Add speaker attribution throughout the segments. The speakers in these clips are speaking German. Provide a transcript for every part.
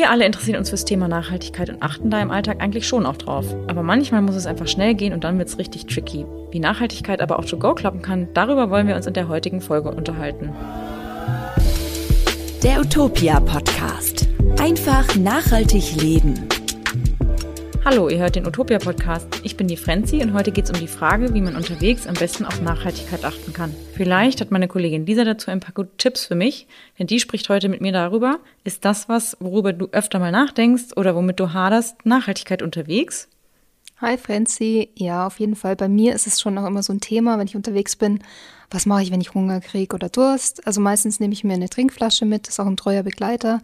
Speaker 1: Wir alle interessieren uns fürs Thema Nachhaltigkeit und achten da im Alltag eigentlich schon auch drauf. Aber manchmal muss es einfach schnell gehen und dann wird es richtig tricky. Wie Nachhaltigkeit aber auch to go klappen kann, darüber wollen wir uns in der heutigen Folge unterhalten.
Speaker 2: Der Utopia Podcast. Einfach nachhaltig leben.
Speaker 1: Hallo, ihr hört den Utopia Podcast. Ich bin die Frenzi und heute geht es um die Frage, wie man unterwegs am besten auf Nachhaltigkeit achten kann. Vielleicht hat meine Kollegin Lisa dazu ein paar gute Tipps für mich, denn die spricht heute mit mir darüber, ist das was, worüber du öfter mal nachdenkst oder womit du haderst, Nachhaltigkeit unterwegs?
Speaker 3: Hi Franzi, ja, auf jeden Fall. Bei mir ist es schon auch immer so ein Thema, wenn ich unterwegs bin. Was mache ich, wenn ich Hunger kriege oder Durst? Also meistens nehme ich mir eine Trinkflasche mit, ist auch ein treuer Begleiter.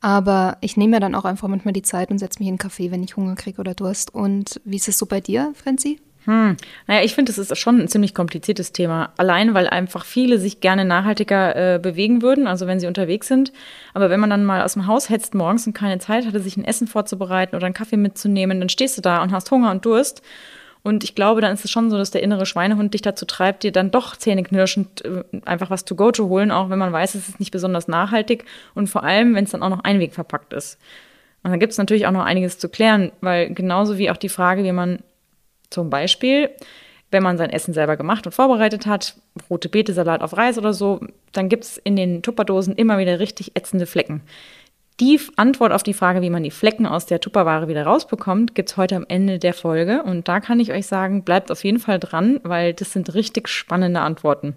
Speaker 3: Aber ich nehme mir dann auch einfach manchmal die Zeit und setze mich in einen Kaffee, wenn ich Hunger kriege oder Durst. Und wie ist es so bei dir, Franzi?
Speaker 1: Hm. Naja, ich finde, es ist schon ein ziemlich kompliziertes Thema. Allein, weil einfach viele sich gerne nachhaltiger äh, bewegen würden, also wenn sie unterwegs sind. Aber wenn man dann mal aus dem Haus hetzt morgens und keine Zeit hatte, sich ein Essen vorzubereiten oder einen Kaffee mitzunehmen, dann stehst du da und hast Hunger und Durst. Und ich glaube, dann ist es schon so, dass der innere Schweinehund dich dazu treibt, dir dann doch zähneknirschend äh, einfach was to go zu holen, auch wenn man weiß, es ist nicht besonders nachhaltig und vor allem, wenn es dann auch noch einwegverpackt ist. Und dann gibt es natürlich auch noch einiges zu klären, weil genauso wie auch die Frage, wie man zum Beispiel, wenn man sein Essen selber gemacht und vorbereitet hat, rote Beete, Salat auf Reis oder so, dann gibt es in den Tupperdosen immer wieder richtig ätzende Flecken. Die Antwort auf die Frage, wie man die Flecken aus der Tupperware wieder rausbekommt, gibt es heute am Ende der Folge. Und da kann ich euch sagen, bleibt auf jeden Fall dran, weil das sind richtig spannende Antworten.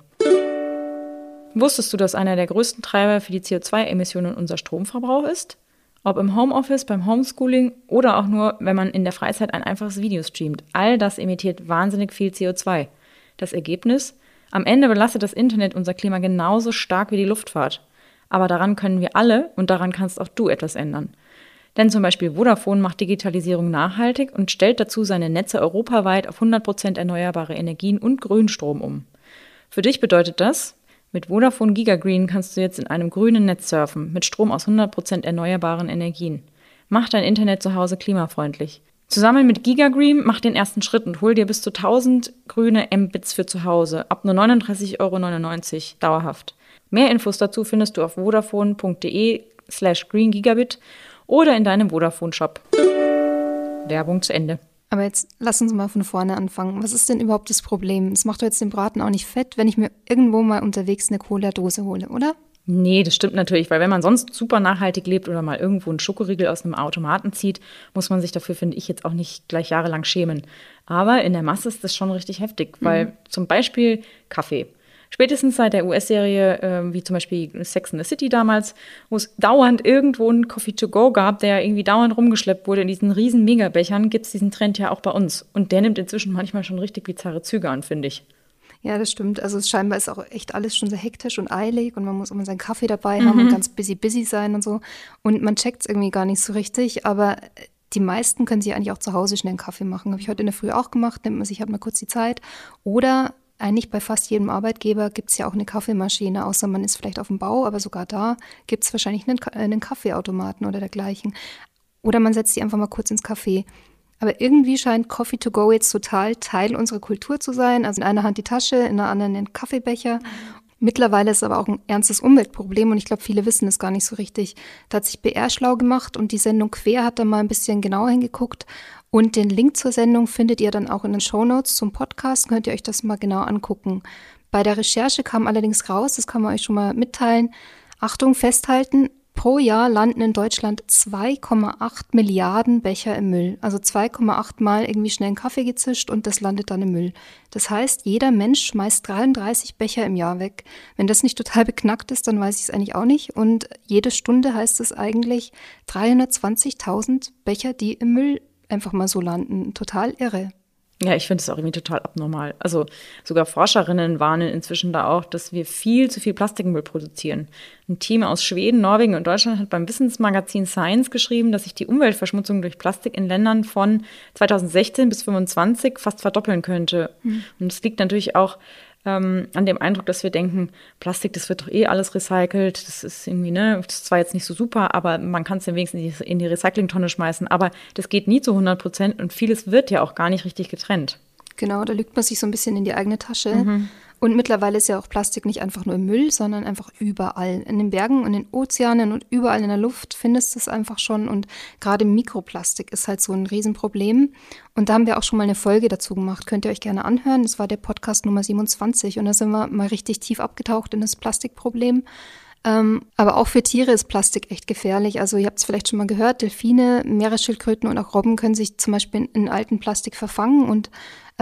Speaker 1: Wusstest du, dass einer der größten Treiber für die CO2-Emissionen unser Stromverbrauch ist? Ob im Homeoffice, beim Homeschooling oder auch nur, wenn man in der Freizeit ein einfaches Video streamt. All das emittiert wahnsinnig viel CO2. Das Ergebnis? Am Ende belastet das Internet unser Klima genauso stark wie die Luftfahrt. Aber daran können wir alle und daran kannst auch du etwas ändern. Denn zum Beispiel Vodafone macht Digitalisierung nachhaltig und stellt dazu seine Netze europaweit auf 100% erneuerbare Energien und Grünstrom um. Für dich bedeutet das, mit Vodafone Gigagreen kannst du jetzt in einem grünen Netz surfen, mit Strom aus 100% erneuerbaren Energien. Mach dein Internet zu Hause klimafreundlich. Zusammen mit Gigagreen mach den ersten Schritt und hol dir bis zu 1000 grüne Mbits für zu Hause ab nur 39,99 Euro dauerhaft. Mehr Infos dazu findest du auf vodafone.de slash greengigabit oder in deinem Vodafone-Shop. Werbung zu Ende.
Speaker 3: Aber jetzt lass uns mal von vorne anfangen. Was ist denn überhaupt das Problem? Es macht doch jetzt den Braten auch nicht fett, wenn ich mir irgendwo mal unterwegs eine Cola-Dose hole, oder?
Speaker 1: Nee, das stimmt natürlich, weil wenn man sonst super nachhaltig lebt oder mal irgendwo einen Schokoriegel aus einem Automaten zieht, muss man sich dafür, finde ich, jetzt auch nicht gleich jahrelang schämen. Aber in der Masse ist das schon richtig heftig, weil mhm. zum Beispiel Kaffee. Spätestens seit der US-Serie, äh, wie zum Beispiel Sex in the City damals, wo es dauernd irgendwo einen Coffee to go gab, der irgendwie dauernd rumgeschleppt wurde in diesen riesen Megabechern, gibt es diesen Trend ja auch bei uns. Und der nimmt inzwischen manchmal schon richtig bizarre Züge an, finde ich.
Speaker 3: Ja, das stimmt. Also scheinbar ist auch echt alles schon sehr hektisch und eilig und man muss immer seinen Kaffee dabei haben mhm. und ganz busy busy sein und so. Und man checkt es irgendwie gar nicht so richtig, aber die meisten können sich eigentlich auch zu Hause schnell einen Kaffee machen. Habe ich heute in der Früh auch gemacht, nimmt man sich halt mal kurz die Zeit. Oder eigentlich bei fast jedem Arbeitgeber gibt es ja auch eine Kaffeemaschine, außer man ist vielleicht auf dem Bau, aber sogar da gibt es wahrscheinlich einen, einen Kaffeeautomaten oder dergleichen. Oder man setzt die einfach mal kurz ins Café. Aber irgendwie scheint Coffee to go jetzt total Teil unserer Kultur zu sein. Also in einer Hand die Tasche, in der anderen den Kaffeebecher. Mittlerweile ist aber auch ein ernstes Umweltproblem und ich glaube, viele wissen es gar nicht so richtig. Da hat sich BR schlau gemacht und die Sendung Quer hat da mal ein bisschen genauer hingeguckt und den Link zur Sendung findet ihr dann auch in den Show Notes zum Podcast. Könnt ihr euch das mal genau angucken. Bei der Recherche kam allerdings raus, das kann man euch schon mal mitteilen. Achtung, festhalten. Pro Jahr landen in Deutschland 2,8 Milliarden Becher im Müll. Also 2,8 Mal irgendwie schnell einen Kaffee gezischt und das landet dann im Müll. Das heißt, jeder Mensch schmeißt 33 Becher im Jahr weg. Wenn das nicht total beknackt ist, dann weiß ich es eigentlich auch nicht. Und jede Stunde heißt es eigentlich 320.000 Becher, die im Müll einfach mal so landen. Total irre.
Speaker 1: Ja, ich finde es auch irgendwie total abnormal. Also sogar Forscherinnen warnen inzwischen da auch, dass wir viel zu viel Plastikmüll produzieren. Ein Team aus Schweden, Norwegen und Deutschland hat beim Wissensmagazin Science geschrieben, dass sich die Umweltverschmutzung durch Plastik in Ländern von 2016 bis 2025 fast verdoppeln könnte. Mhm. Und es liegt natürlich auch ähm, an dem Eindruck, dass wir denken, Plastik, das wird doch eh alles recycelt, das ist irgendwie, ne, das ist zwar jetzt nicht so super, aber man kann es ja wenigstens in die Recyclingtonne schmeißen, aber das geht nie zu 100 Prozent und vieles wird ja auch gar nicht richtig getrennt.
Speaker 3: Genau, da lügt man sich so ein bisschen in die eigene Tasche. Mhm. Und mittlerweile ist ja auch Plastik nicht einfach nur im Müll, sondern einfach überall. In den Bergen und in den Ozeanen und überall in der Luft findest du es einfach schon. Und gerade Mikroplastik ist halt so ein Riesenproblem. Und da haben wir auch schon mal eine Folge dazu gemacht. Könnt ihr euch gerne anhören. Das war der Podcast Nummer 27. Und da sind wir mal richtig tief abgetaucht in das Plastikproblem. Ähm, aber auch für Tiere ist Plastik echt gefährlich. Also ihr habt es vielleicht schon mal gehört, Delfine, Meeresschildkröten und auch Robben können sich zum Beispiel in, in alten Plastik verfangen und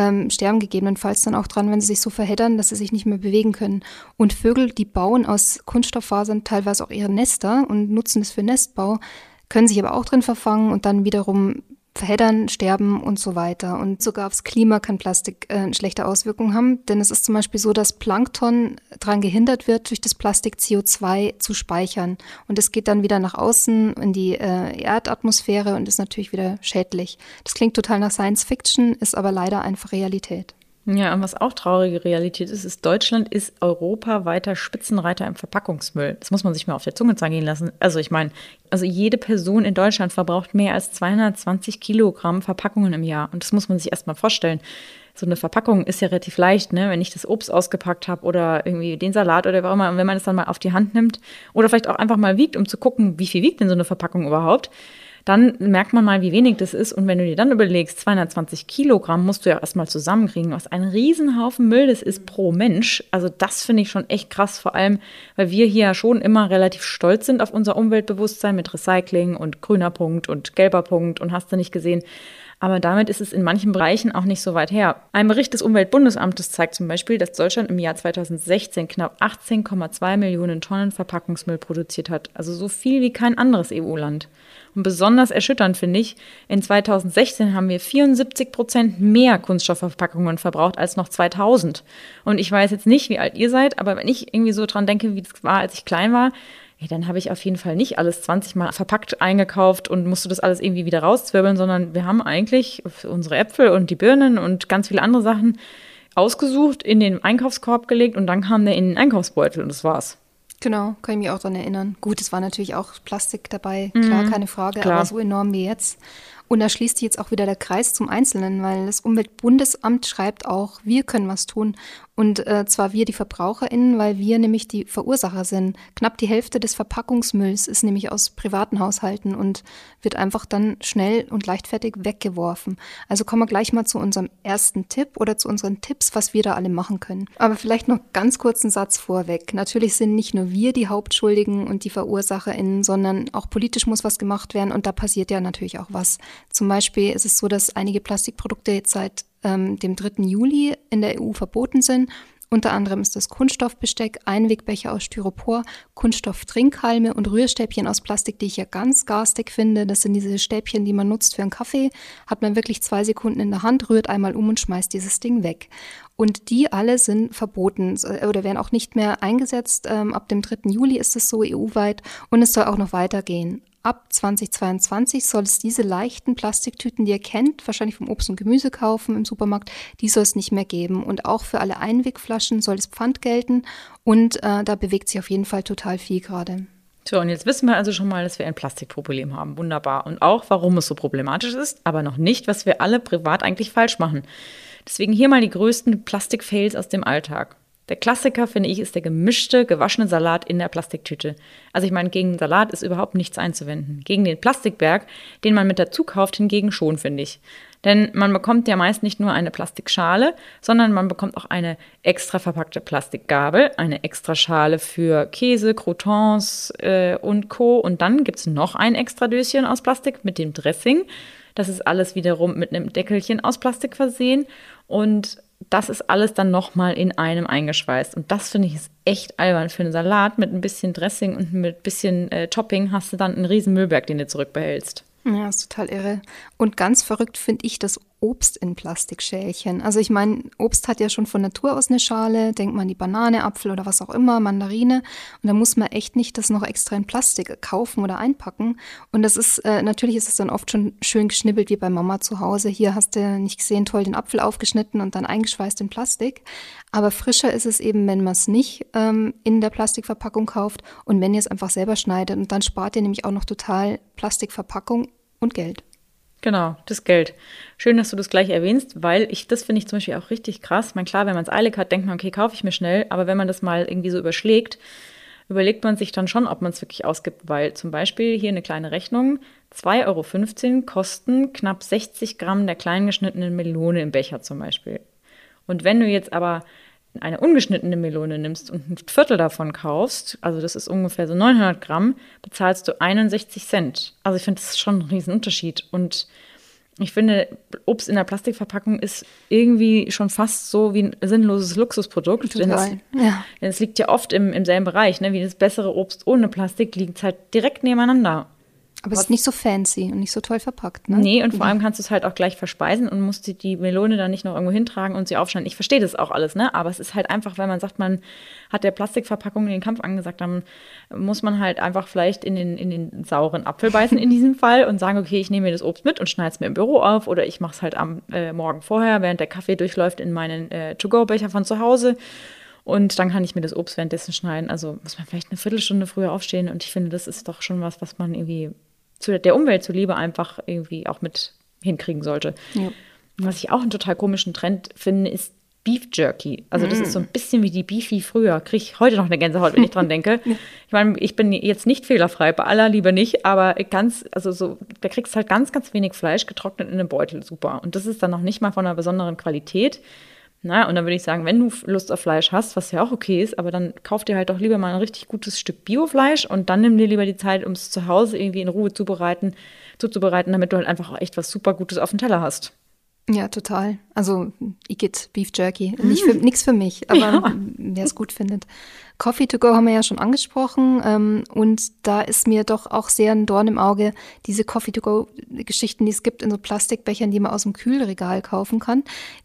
Speaker 3: ähm, sterben gegebenenfalls dann auch dran, wenn sie sich so verheddern, dass sie sich nicht mehr bewegen können. Und Vögel, die bauen aus Kunststofffasern teilweise auch ihre Nester und nutzen es für Nestbau, können sich aber auch drin verfangen und dann wiederum verheddern, sterben und so weiter. Und sogar aufs Klima kann Plastik äh, schlechte Auswirkungen haben, denn es ist zum Beispiel so, dass Plankton daran gehindert wird, durch das Plastik CO2 zu speichern. Und es geht dann wieder nach außen in die äh, Erdatmosphäre und ist natürlich wieder schädlich. Das klingt total nach Science Fiction, ist aber leider einfach Realität.
Speaker 1: Ja, und was auch traurige Realität ist, ist, Deutschland ist europaweiter Spitzenreiter im Verpackungsmüll. Das muss man sich mal auf der Zunge zergehen lassen. Also ich meine, also jede Person in Deutschland verbraucht mehr als 220 Kilogramm Verpackungen im Jahr. Und das muss man sich erst mal vorstellen. So eine Verpackung ist ja relativ leicht, ne? wenn ich das Obst ausgepackt habe oder irgendwie den Salat oder was immer. Und wenn man es dann mal auf die Hand nimmt oder vielleicht auch einfach mal wiegt, um zu gucken, wie viel wiegt denn so eine Verpackung überhaupt, dann merkt man mal, wie wenig das ist. Und wenn du dir dann überlegst, 220 Kilogramm musst du ja erstmal zusammenkriegen, was ein Riesenhaufen Müll das ist pro Mensch. Also das finde ich schon echt krass, vor allem, weil wir hier schon immer relativ stolz sind auf unser Umweltbewusstsein mit Recycling und grüner Punkt und gelber Punkt und hast du nicht gesehen. Aber damit ist es in manchen Bereichen auch nicht so weit her. Ein Bericht des Umweltbundesamtes zeigt zum Beispiel, dass Deutschland im Jahr 2016 knapp 18,2 Millionen Tonnen Verpackungsmüll produziert hat. Also so viel wie kein anderes EU-Land. Und besonders erschütternd finde ich, in 2016 haben wir 74 Prozent mehr Kunststoffverpackungen verbraucht als noch 2000. Und ich weiß jetzt nicht, wie alt ihr seid, aber wenn ich irgendwie so dran denke, wie es war, als ich klein war, ja, dann habe ich auf jeden Fall nicht alles 20 Mal verpackt eingekauft und musste das alles irgendwie wieder rauszwirbeln, sondern wir haben eigentlich unsere Äpfel und die Birnen und ganz viele andere Sachen ausgesucht, in den Einkaufskorb gelegt und dann kam der in den Einkaufsbeutel und das war's.
Speaker 3: Genau, kann ich mich auch daran erinnern. Gut, es war natürlich auch Plastik dabei, klar, mhm, keine Frage, klar. aber so enorm wie jetzt. Und da schließt sich jetzt auch wieder der Kreis zum Einzelnen, weil das Umweltbundesamt schreibt auch, wir können was tun. Und äh, zwar wir, die VerbraucherInnen, weil wir nämlich die Verursacher sind. Knapp die Hälfte des Verpackungsmülls ist nämlich aus privaten Haushalten und wird einfach dann schnell und leichtfertig weggeworfen. Also kommen wir gleich mal zu unserem ersten Tipp oder zu unseren Tipps, was wir da alle machen können. Aber vielleicht noch ganz kurz einen Satz vorweg. Natürlich sind nicht nur wir die Hauptschuldigen und die VerursacherInnen, sondern auch politisch muss was gemacht werden und da passiert ja natürlich auch was. Zum Beispiel ist es so, dass einige Plastikprodukte jetzt seit ähm, dem 3. Juli in der EU verboten sind. Unter anderem ist das Kunststoffbesteck, Einwegbecher aus Styropor, Kunststofftrinkhalme und Rührstäbchen aus Plastik, die ich ja ganz garstig finde. Das sind diese Stäbchen, die man nutzt für einen Kaffee. Hat man wirklich zwei Sekunden in der Hand, rührt einmal um und schmeißt dieses Ding weg. Und die alle sind verboten äh, oder werden auch nicht mehr eingesetzt. Ähm, ab dem 3. Juli ist es so EU-weit und es soll auch noch weitergehen ab 2022 soll es diese leichten Plastiktüten, die ihr kennt, wahrscheinlich vom Obst und Gemüse kaufen im Supermarkt, die soll es nicht mehr geben. Und auch für alle Einwegflaschen soll es Pfand gelten. Und äh, da bewegt sich auf jeden Fall total viel gerade.
Speaker 1: So, und jetzt wissen wir also schon mal, dass wir ein Plastikproblem haben. Wunderbar. Und auch, warum es so problematisch ist, aber noch nicht, was wir alle privat eigentlich falsch machen. Deswegen hier mal die größten Plastikfails aus dem Alltag. Der Klassiker, finde ich, ist der gemischte, gewaschene Salat in der Plastiktüte. Also ich meine, gegen Salat ist überhaupt nichts einzuwenden. Gegen den Plastikberg, den man mit dazu kauft, hingegen schon, finde ich. Denn man bekommt ja meist nicht nur eine Plastikschale, sondern man bekommt auch eine extra verpackte Plastikgabel, eine extra Schale für Käse, Croutons äh, und Co. Und dann gibt es noch ein extra Döschen aus Plastik mit dem Dressing. Das ist alles wiederum mit einem Deckelchen aus Plastik versehen. Und das ist alles dann nochmal in einem eingeschweißt. Und das finde ich ist echt albern. Für einen Salat mit ein bisschen Dressing und mit ein bisschen äh, Topping hast du dann einen riesen Müllberg, den du zurückbehältst.
Speaker 3: Ja, ist total irre. Und ganz verrückt finde ich das Obst in Plastikschälchen. Also ich meine, Obst hat ja schon von Natur aus eine Schale, denkt man die Banane, Apfel oder was auch immer, Mandarine. Und da muss man echt nicht das noch extra in Plastik kaufen oder einpacken. Und das ist, äh, natürlich ist es dann oft schon schön geschnibbelt wie bei Mama zu Hause. Hier hast du nicht gesehen, toll den Apfel aufgeschnitten und dann eingeschweißt in Plastik. Aber frischer ist es eben, wenn man es nicht ähm, in der Plastikverpackung kauft und wenn ihr es einfach selber schneidet. Und dann spart ihr nämlich auch noch total Plastikverpackung und Geld.
Speaker 1: Genau, das Geld. Schön, dass du das gleich erwähnst, weil ich, das finde ich zum Beispiel auch richtig krass. Meine, klar, wenn man es eilig hat, denkt man, okay, kaufe ich mir schnell, aber wenn man das mal irgendwie so überschlägt, überlegt man sich dann schon, ob man es wirklich ausgibt, weil zum Beispiel hier eine kleine Rechnung, 2,15 Euro kosten knapp 60 Gramm der kleingeschnittenen Melone im Becher zum Beispiel. Und wenn du jetzt aber eine ungeschnittene Melone nimmst und ein Viertel davon kaufst, also das ist ungefähr so 900 Gramm, bezahlst du 61 Cent. Also ich finde, das ist schon ein Riesenunterschied. Und ich finde, Obst in der Plastikverpackung ist irgendwie schon fast so wie ein sinnloses Luxusprodukt. Total. Denn es, ja. denn es liegt ja oft im, im selben Bereich. Ne? Wie das bessere Obst ohne Plastik liegt halt direkt nebeneinander.
Speaker 3: Aber es ist nicht so fancy und nicht so toll verpackt, ne?
Speaker 1: Nee, und vor allem kannst du es halt auch gleich verspeisen und musst die, die Melone dann nicht noch irgendwo hintragen und sie aufschneiden. Ich verstehe das auch alles, ne? Aber es ist halt einfach, wenn man sagt, man hat der Plastikverpackung den Kampf angesagt, dann muss man halt einfach vielleicht in den, in den sauren Apfel beißen in diesem Fall und sagen, okay, ich nehme mir das Obst mit und schneide es mir im Büro auf oder ich mache es halt am äh, Morgen vorher, während der Kaffee durchläuft, in meinen äh, To-Go-Becher von zu Hause. Und dann kann ich mir das Obst währenddessen schneiden. Also muss man vielleicht eine Viertelstunde früher aufstehen. Und ich finde, das ist doch schon was, was man irgendwie zu der Umwelt zuliebe einfach irgendwie auch mit hinkriegen sollte. Ja. Was ich auch einen total komischen Trend finde, ist Beef Jerky. Also das mm. ist so ein bisschen wie die Beefy früher. Kriege ich heute noch eine Gänsehaut, wenn ich dran denke. Ich meine, ich bin jetzt nicht fehlerfrei, bei aller Liebe nicht, aber ganz, also so, da kriegst halt ganz, ganz wenig Fleisch getrocknet in einem Beutel, super. Und das ist dann noch nicht mal von einer besonderen Qualität. Na, und dann würde ich sagen, wenn du Lust auf Fleisch hast, was ja auch okay ist, aber dann kauf dir halt doch lieber mal ein richtig gutes Stück Biofleisch und dann nimm dir lieber die Zeit, um es zu Hause irgendwie in Ruhe zubereiten, zuzubereiten, damit du halt einfach auch echt was super Gutes auf dem Teller hast.
Speaker 3: Ja, total. Also Igitt, Beef Jerky. Nicht für, nichts für mich, aber ja. wer es gut findet. Coffee to go haben wir ja schon angesprochen. Ähm, und da ist mir doch auch sehr ein Dorn im Auge, diese Coffee to go Geschichten, die es gibt in so Plastikbechern, die man aus dem Kühlregal kaufen kann.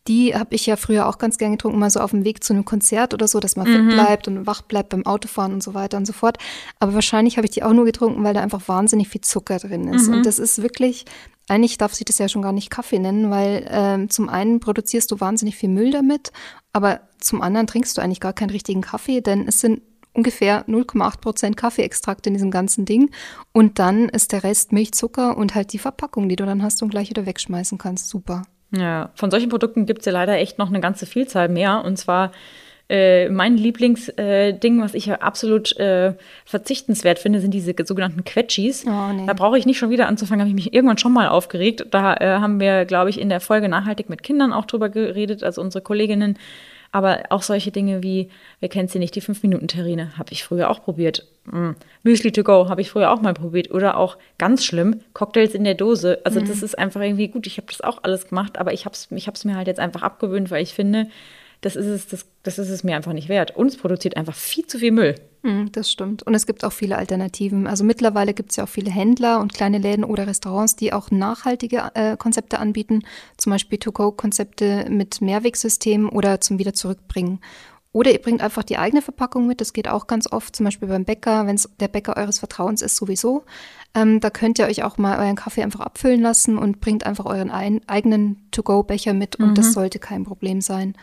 Speaker 3: Die habe ich ja früher auch ganz gern getrunken, mal so auf dem Weg zu einem Konzert oder so, dass man mhm. fit bleibt und wach bleibt beim Autofahren und so weiter und so fort. Aber wahrscheinlich habe ich die auch nur getrunken, weil da einfach wahnsinnig viel Zucker drin ist. Mhm. Und das ist wirklich eigentlich darf sich das ja schon gar nicht Kaffee nennen, weil ähm, zum einen produzierst du wahnsinnig viel Müll damit, aber zum anderen trinkst du eigentlich gar keinen richtigen Kaffee, denn es sind ungefähr 0,8 Prozent Kaffeeextrakt in diesem ganzen Ding. Und dann ist der Rest Milchzucker und halt die Verpackung, die du dann hast und gleich wieder wegschmeißen kannst. Super.
Speaker 1: Ja, von solchen Produkten gibt es ja leider echt noch eine ganze Vielzahl mehr. Und zwar äh, mein Lieblingsding, äh, was ich ja absolut äh, verzichtenswert finde, sind diese sogenannten Quetschis. Oh, nee. Da brauche ich nicht schon wieder anzufangen, habe ich mich irgendwann schon mal aufgeregt. Da äh, haben wir, glaube ich, in der Folge nachhaltig mit Kindern auch drüber geredet, also unsere Kolleginnen. Aber auch solche Dinge wie, wer kennt sie nicht, die 5-Minuten-Terrine, habe ich früher auch probiert. Mm. Müsli to go habe ich früher auch mal probiert. Oder auch ganz schlimm, Cocktails in der Dose. Also mhm. das ist einfach irgendwie gut. Ich habe das auch alles gemacht, aber ich habe es ich mir halt jetzt einfach abgewöhnt, weil ich finde, das ist es, das, das ist es mir einfach nicht wert. Und es produziert einfach viel zu viel Müll.
Speaker 3: Hm, das stimmt. Und es gibt auch viele Alternativen. Also mittlerweile gibt es ja auch viele Händler und kleine Läden oder Restaurants, die auch nachhaltige äh, Konzepte anbieten. Zum Beispiel To-Go-Konzepte mit Mehrwegsystemen oder zum Wieder zurückbringen. Oder ihr bringt einfach die eigene Verpackung mit. Das geht auch ganz oft, zum Beispiel beim Bäcker, wenn es der Bäcker eures Vertrauens ist, sowieso. Ähm, da könnt ihr euch auch mal euren Kaffee einfach abfüllen lassen und bringt einfach euren ein, eigenen To-Go-Becher mit. Und mhm. das sollte kein Problem sein.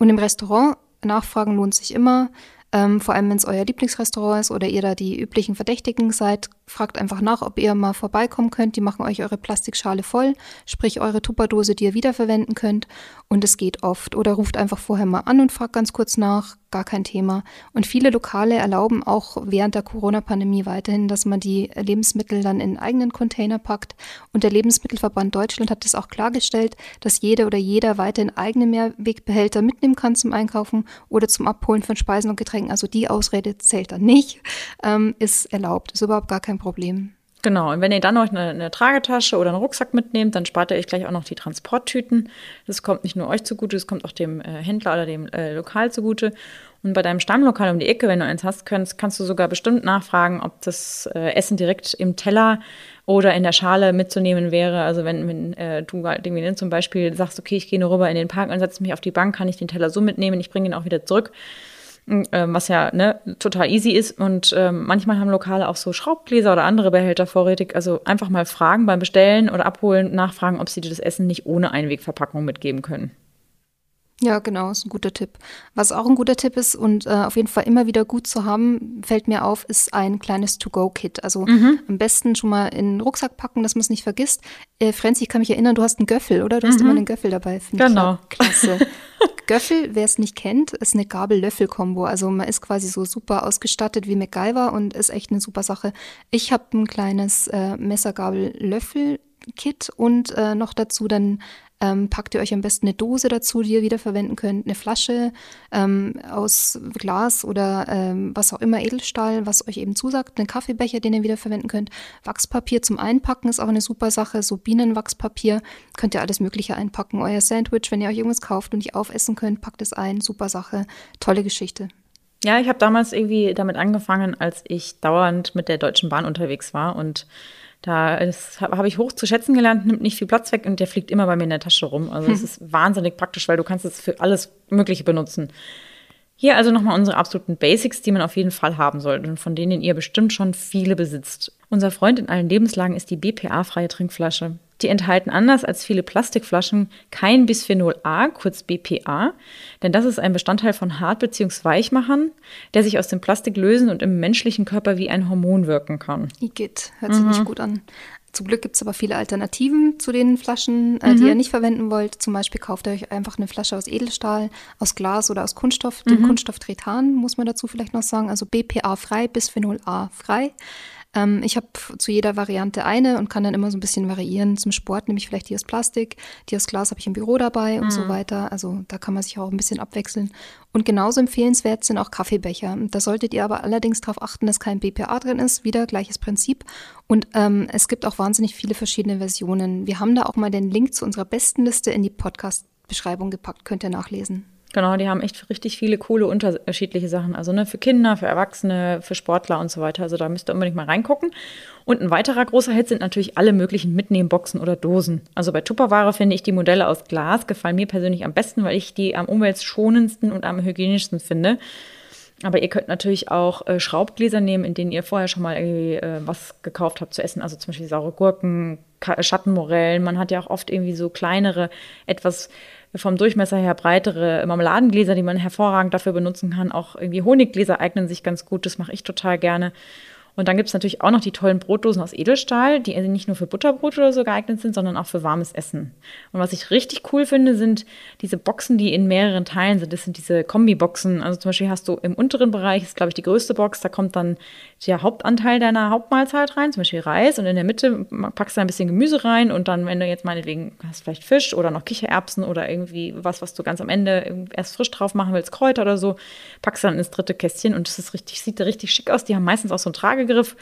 Speaker 3: Und im Restaurant nachfragen lohnt sich immer. Ähm, vor allem, wenn es euer Lieblingsrestaurant ist oder ihr da die üblichen Verdächtigen seid, fragt einfach nach, ob ihr mal vorbeikommen könnt. Die machen euch eure Plastikschale voll, sprich eure Tupperdose, die ihr wiederverwenden könnt. Und es geht oft. Oder ruft einfach vorher mal an und fragt ganz kurz nach. Gar kein Thema. Und viele Lokale erlauben auch während der Corona-Pandemie weiterhin, dass man die Lebensmittel dann in eigenen Container packt. Und der Lebensmittelverband Deutschland hat es auch klargestellt, dass jeder oder jeder weiterhin eigene Mehrwegbehälter mitnehmen kann zum Einkaufen oder zum Abholen von Speisen und Getränken. Also die Ausrede zählt dann nicht, ähm, ist erlaubt. Ist überhaupt gar kein Problem.
Speaker 1: Genau, und wenn ihr dann noch eine, eine, Tragetasche oder einen Rucksack mitnehmt, dann spart ihr euch gleich auch noch die Transporttüten. Das kommt nicht nur euch zugute, das kommt auch dem äh, Händler oder dem äh, Lokal zugute. Und bei deinem Stammlokal um die Ecke, wenn du eins hast, kannst, kannst du sogar bestimmt nachfragen, ob das äh, Essen direkt im Teller oder in der Schale mitzunehmen wäre. Also wenn, wenn äh, du halt irgendwie zum Beispiel sagst, okay, ich gehe nur rüber in den Park und setze mich auf die Bank, kann ich den Teller so mitnehmen, ich bringe ihn auch wieder zurück was ja ne, total easy ist. Und ähm, manchmal haben Lokale auch so Schraubgläser oder andere Behälter vorrätig. Also einfach mal fragen beim Bestellen oder Abholen, nachfragen, ob sie dir das Essen nicht ohne Einwegverpackung mitgeben können.
Speaker 3: Ja, genau, ist ein guter Tipp. Was auch ein guter Tipp ist und äh, auf jeden Fall immer wieder gut zu haben, fällt mir auf, ist ein kleines To-Go-Kit. Also mhm. am besten schon mal in den Rucksack packen, dass man es nicht vergisst. Äh, Franzi, ich kann mich erinnern, du hast einen Göffel, oder? Du hast mhm. immer einen Göffel dabei.
Speaker 1: Genau.
Speaker 3: Klasse. Göffel, wer es nicht kennt, ist eine Gabel-Löffel-Kombo. Also man ist quasi so super ausgestattet wie MacGyver und ist echt eine super Sache. Ich habe ein kleines äh, Messer-Gabel-Löffel-Kit und äh, noch dazu dann ähm, packt ihr euch am besten eine Dose dazu, die ihr wiederverwenden könnt, eine Flasche ähm, aus Glas oder ähm, was auch immer, Edelstahl, was euch eben zusagt, einen Kaffeebecher, den ihr wiederverwenden könnt. Wachspapier zum Einpacken ist auch eine super Sache, so Bienenwachspapier, könnt ihr alles Mögliche einpacken. Euer Sandwich, wenn ihr euch irgendwas kauft und nicht aufessen könnt, packt es ein, super Sache, tolle Geschichte.
Speaker 1: Ja, ich habe damals irgendwie damit angefangen, als ich dauernd mit der Deutschen Bahn unterwegs war und da habe ich hoch zu schätzen gelernt, nimmt nicht viel Platz weg und der fliegt immer bei mir in der Tasche rum. Also es hm. ist wahnsinnig praktisch, weil du kannst es für alles Mögliche benutzen. Hier also nochmal unsere absoluten Basics, die man auf jeden Fall haben sollte und von denen ihr bestimmt schon viele besitzt. Unser Freund in allen Lebenslagen ist die BPA-freie Trinkflasche. Die enthalten anders als viele Plastikflaschen kein Bisphenol A, kurz BPA, denn das ist ein Bestandteil von Hart- bzw. Weichmachern, der sich aus dem Plastik lösen und im menschlichen Körper wie ein Hormon wirken kann.
Speaker 3: Igitt, hört sich mhm. nicht gut an. Zum Glück gibt es aber viele Alternativen zu den Flaschen, äh, mhm. die ihr nicht verwenden wollt. Zum Beispiel kauft ihr euch einfach eine Flasche aus Edelstahl, aus Glas oder aus Kunststoff. Mhm. Den Kunststoff Tretan muss man dazu vielleicht noch sagen. Also BPA frei, Bisphenol A frei. Ähm, ich habe zu jeder Variante eine und kann dann immer so ein bisschen variieren. Zum Sport nehme ich vielleicht die aus Plastik, die aus Glas habe ich im Büro dabei mhm. und so mhm. weiter. Also da kann man sich auch ein bisschen abwechseln. Und genauso empfehlenswert sind auch Kaffeebecher. Da solltet ihr aber allerdings darauf achten, dass kein BPA drin ist. Wieder gleiches Prinzip. Und ähm, es gibt auch wahnsinnig viele verschiedene Versionen. Wir haben da auch mal den Link zu unserer besten Liste in die Podcast-Beschreibung gepackt. Könnt ihr nachlesen.
Speaker 1: Genau, die haben echt richtig viele coole unterschiedliche Sachen. Also ne, für Kinder, für Erwachsene, für Sportler und so weiter. Also da müsst ihr unbedingt mal reingucken. Und ein weiterer großer Hit sind natürlich alle möglichen Mitnehmboxen oder Dosen. Also bei Tupperware finde ich die Modelle aus Glas gefallen mir persönlich am besten, weil ich die am umweltschonendsten und am hygienischsten finde. Aber ihr könnt natürlich auch äh, Schraubgläser nehmen, in denen ihr vorher schon mal irgendwie äh, was gekauft habt zu essen. Also zum Beispiel saure Gurken, Ka Schattenmorellen. Man hat ja auch oft irgendwie so kleinere, etwas vom Durchmesser her breitere Marmeladengläser, die man hervorragend dafür benutzen kann. Auch irgendwie Honiggläser eignen sich ganz gut. Das mache ich total gerne. Und dann gibt es natürlich auch noch die tollen Brotdosen aus Edelstahl, die nicht nur für Butterbrot oder so geeignet sind, sondern auch für warmes Essen. Und was ich richtig cool finde, sind diese Boxen, die in mehreren Teilen sind. Das sind diese Kombi-Boxen. Also zum Beispiel hast du im unteren Bereich, ist glaube ich die größte Box, da kommt dann der Hauptanteil deiner Hauptmahlzeit rein, zum Beispiel Reis. Und in der Mitte packst du ein bisschen Gemüse rein. Und dann, wenn du jetzt meinetwegen hast, vielleicht Fisch oder noch Kichererbsen oder irgendwie was, was du ganz am Ende erst frisch drauf machen willst, Kräuter oder so, packst du dann ins dritte Kästchen. Und das ist richtig, sieht richtig schick aus. Die haben meistens auch so ein Trage Tragegriff.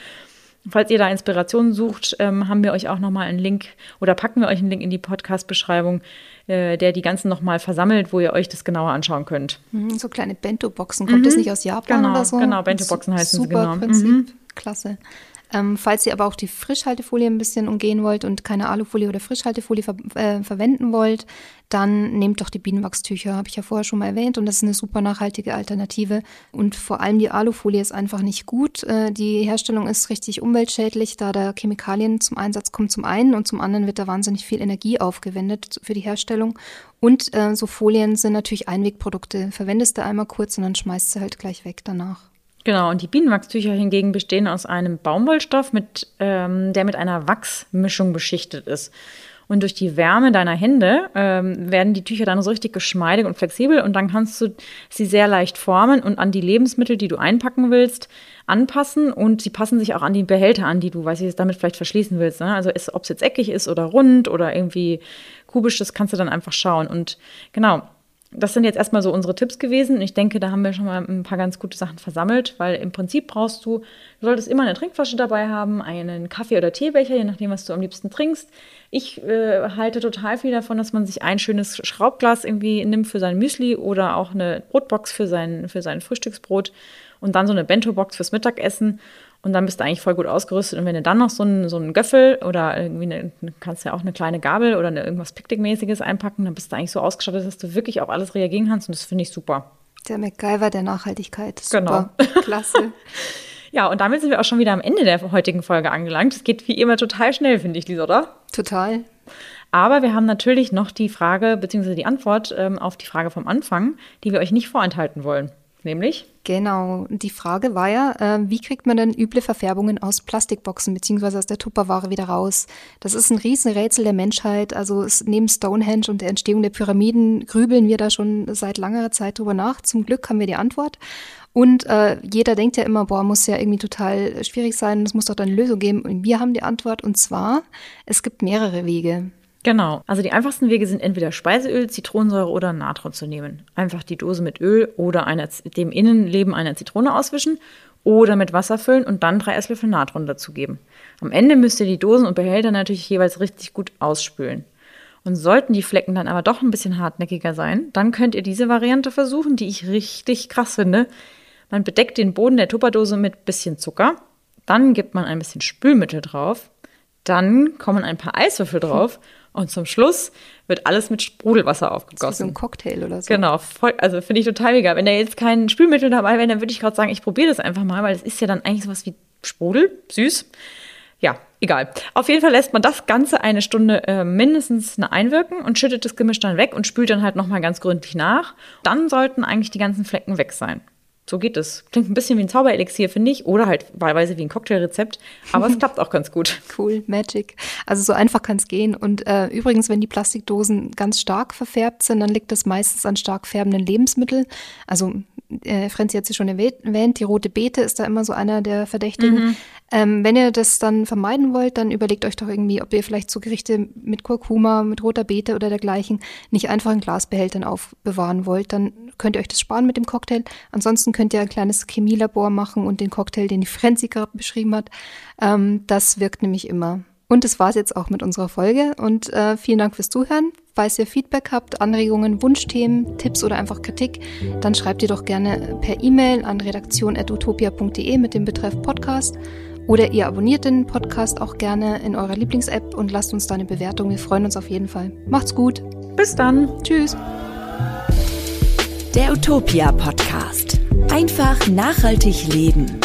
Speaker 1: Falls ihr da Inspirationen sucht, ähm, haben wir euch auch nochmal einen Link oder packen wir euch einen Link in die Podcast-Beschreibung, äh, der die ganzen nochmal versammelt, wo ihr euch das genauer anschauen könnt.
Speaker 3: Mhm, so kleine Bento-Boxen. Kommt mhm. das nicht aus Japan
Speaker 1: genau,
Speaker 3: oder so?
Speaker 1: Genau, Bento-Boxen heißen
Speaker 3: super
Speaker 1: sie genau.
Speaker 3: Prinzip. Mhm. Klasse. Ähm, falls ihr aber auch die Frischhaltefolie ein bisschen umgehen wollt und keine Alufolie oder Frischhaltefolie ver äh, verwenden wollt, dann nehmt doch die Bienenwachstücher, habe ich ja vorher schon mal erwähnt und das ist eine super nachhaltige Alternative. Und vor allem die Alufolie ist einfach nicht gut. Äh, die Herstellung ist richtig umweltschädlich, da da Chemikalien zum Einsatz kommen zum einen und zum anderen wird da wahnsinnig viel Energie aufgewendet für die Herstellung. Und äh, so Folien sind natürlich Einwegprodukte. Verwendest du einmal kurz und dann schmeißt du halt gleich weg danach.
Speaker 1: Genau, und die Bienenwachstücher hingegen bestehen aus einem Baumwollstoff, mit, ähm, der mit einer Wachsmischung beschichtet ist. Und durch die Wärme deiner Hände ähm, werden die Tücher dann so richtig geschmeidig und flexibel und dann kannst du sie sehr leicht formen und an die Lebensmittel, die du einpacken willst, anpassen und sie passen sich auch an die Behälter an, die du, weiß ich, damit vielleicht verschließen willst. Ne? Also ob es jetzt eckig ist oder rund oder irgendwie kubisch, das kannst du dann einfach schauen. Und genau, das sind jetzt erstmal so unsere Tipps gewesen. Ich denke, da haben wir schon mal ein paar ganz gute Sachen versammelt, weil im Prinzip brauchst du, du solltest immer eine Trinkflasche dabei haben, einen Kaffee- oder Teebecher, je nachdem, was du am liebsten trinkst. Ich äh, halte total viel davon, dass man sich ein schönes Schraubglas irgendwie nimmt für sein Müsli oder auch eine Brotbox für sein, für sein Frühstücksbrot und dann so eine Bento-Box fürs Mittagessen und dann bist du eigentlich voll gut ausgerüstet. Und wenn du dann noch so einen, so einen Göffel oder irgendwie eine, kannst ja auch eine kleine Gabel oder eine, irgendwas Picknickmäßiges einpacken, dann bist du eigentlich so ausgestattet, dass du wirklich auf alles reagieren kannst. Und das finde ich super.
Speaker 3: Der MacGyver der Nachhaltigkeit.
Speaker 1: Super.
Speaker 3: Genau. Klasse.
Speaker 1: Ja, und damit sind wir auch schon wieder am Ende der heutigen Folge angelangt. Es geht wie immer total schnell, finde ich, Lisa, oder?
Speaker 3: Total.
Speaker 1: Aber wir haben natürlich noch die Frage, beziehungsweise die Antwort ähm, auf die Frage vom Anfang, die wir euch nicht vorenthalten wollen. Nämlich?
Speaker 3: Genau. Die Frage war ja, äh, wie kriegt man denn üble Verfärbungen aus Plastikboxen beziehungsweise aus der Tupperware wieder raus? Das ist ein Riesenrätsel der Menschheit. Also es, neben Stonehenge und der Entstehung der Pyramiden grübeln wir da schon seit langer Zeit drüber nach. Zum Glück haben wir die Antwort. Und äh, jeder denkt ja immer, boah, muss ja irgendwie total schwierig sein, es muss doch dann eine Lösung geben. Und wir haben die Antwort und zwar, es gibt mehrere Wege.
Speaker 1: Genau. Also die einfachsten Wege sind entweder Speiseöl, Zitronensäure oder Natron zu nehmen. Einfach die Dose mit Öl oder einer, dem Innenleben einer Zitrone auswischen oder mit Wasser füllen und dann drei Esslöffel Natron dazugeben. Am Ende müsst ihr die Dosen und Behälter natürlich jeweils richtig gut ausspülen. Und sollten die Flecken dann aber doch ein bisschen hartnäckiger sein, dann könnt ihr diese Variante versuchen, die ich richtig krass finde. Man bedeckt den Boden der Tupperdose mit bisschen Zucker, dann gibt man ein bisschen Spülmittel drauf, dann kommen ein paar Eiswürfel drauf und zum Schluss wird alles mit Sprudelwasser aufgegossen.
Speaker 3: So ein Cocktail oder so.
Speaker 1: Genau, voll, also finde ich total mega. Wenn da jetzt kein Spülmittel dabei wäre, dann würde ich gerade sagen, ich probiere das einfach mal, weil es ist ja dann eigentlich sowas wie Sprudel, süß. Ja, egal. Auf jeden Fall lässt man das Ganze eine Stunde äh, mindestens einwirken und schüttet das Gemisch dann weg und spült dann halt nochmal ganz gründlich nach. Dann sollten eigentlich die ganzen Flecken weg sein. So geht es. Klingt ein bisschen wie ein Zauberelixier, finde ich. Oder halt wahlweise wie ein Cocktailrezept. Aber es klappt auch ganz gut.
Speaker 3: Cool, Magic. Also so einfach kann es gehen. Und äh, übrigens, wenn die Plastikdosen ganz stark verfärbt sind, dann liegt das meistens an stark färbenden Lebensmitteln. Also äh, Frenzi hat sie schon erwähnt, die rote Beete ist da immer so einer der Verdächtigen. Mhm. Ähm, wenn ihr das dann vermeiden wollt, dann überlegt euch doch irgendwie, ob ihr vielleicht so Gerichte mit Kurkuma, mit roter Beete oder dergleichen nicht einfach in Glasbehältern aufbewahren wollt. Dann könnt ihr euch das sparen mit dem Cocktail. Ansonsten könnt ihr ein kleines Chemielabor machen und den Cocktail, den die Frenzi gerade beschrieben hat, ähm, das wirkt nämlich immer. Und das war es jetzt auch mit unserer Folge. Und äh, vielen Dank fürs Zuhören. Falls ihr Feedback habt, Anregungen, Wunschthemen, Tipps oder einfach Kritik, dann schreibt ihr doch gerne per E-Mail an redaktion.utopia.de mit dem Betreff Podcast. Oder ihr abonniert den Podcast auch gerne in eurer Lieblings-App und lasst uns da eine Bewertung. Wir freuen uns auf jeden Fall. Macht's gut.
Speaker 1: Bis dann.
Speaker 3: Tschüss.
Speaker 2: Der Utopia Podcast. Einfach nachhaltig leben.